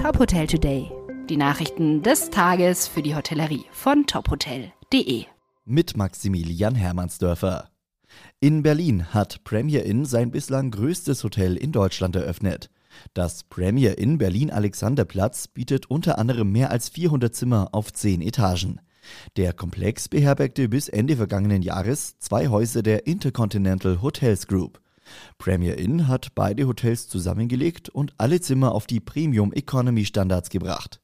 Top Hotel Today. Die Nachrichten des Tages für die Hotellerie von tophotel.de. Mit Maximilian Hermannsdörfer. In Berlin hat Premier Inn sein bislang größtes Hotel in Deutschland eröffnet. Das Premier Inn Berlin Alexanderplatz bietet unter anderem mehr als 400 Zimmer auf 10 Etagen. Der Komplex beherbergte bis Ende vergangenen Jahres zwei Häuser der Intercontinental Hotels Group. Premier Inn hat beide Hotels zusammengelegt und alle Zimmer auf die Premium Economy Standards gebracht.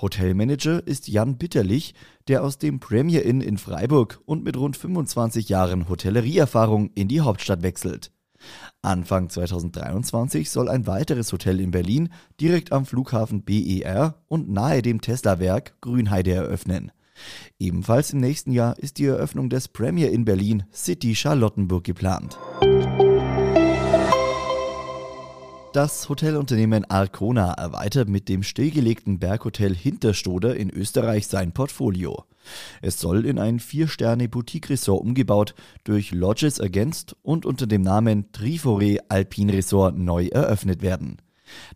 Hotelmanager ist Jan Bitterlich, der aus dem Premier Inn in Freiburg und mit rund 25 Jahren Hotellerieerfahrung in die Hauptstadt wechselt. Anfang 2023 soll ein weiteres Hotel in Berlin direkt am Flughafen BER und nahe dem Tesla-Werk Grünheide eröffnen. Ebenfalls im nächsten Jahr ist die Eröffnung des Premier in Berlin City Charlottenburg geplant. Das Hotelunternehmen Arcona erweitert mit dem stillgelegten Berghotel Hinterstoder in Österreich sein Portfolio. Es soll in ein Vier-Sterne-Boutique-Resort umgebaut, durch Lodges ergänzt und unter dem Namen Trifore Alpin Resort neu eröffnet werden.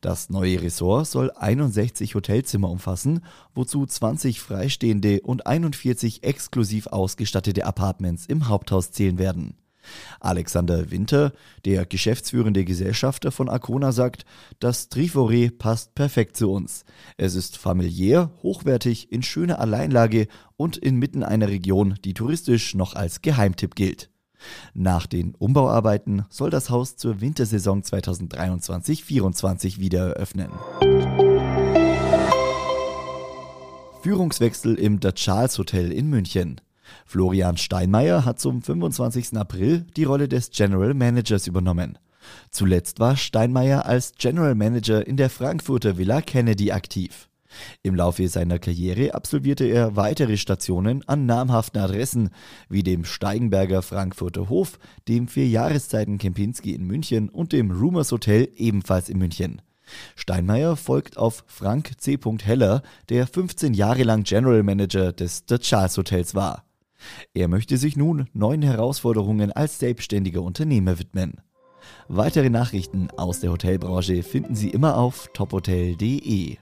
Das neue Resort soll 61 Hotelzimmer umfassen, wozu 20 freistehende und 41 exklusiv ausgestattete Apartments im Haupthaus zählen werden. Alexander Winter, der geschäftsführende Gesellschafter von Arcona, sagt, das Trifore passt perfekt zu uns. Es ist familiär, hochwertig, in schöner Alleinlage und inmitten einer Region, die touristisch noch als Geheimtipp gilt. Nach den Umbauarbeiten soll das Haus zur Wintersaison 2023-24 wieder eröffnen. Führungswechsel im The Charles Hotel in München. Florian Steinmeier hat zum 25. April die Rolle des General Managers übernommen. Zuletzt war Steinmeier als General Manager in der Frankfurter Villa Kennedy aktiv. Im Laufe seiner Karriere absolvierte er weitere Stationen an namhaften Adressen wie dem Steigenberger Frankfurter Hof, dem Vierjahreszeiten Kempinski in München und dem Rumors Hotel ebenfalls in München. Steinmeier folgt auf Frank C. Heller, der 15 Jahre lang General Manager des The Charles Hotels war. Er möchte sich nun neuen Herausforderungen als selbstständiger Unternehmer widmen. Weitere Nachrichten aus der Hotelbranche finden Sie immer auf tophotel.de.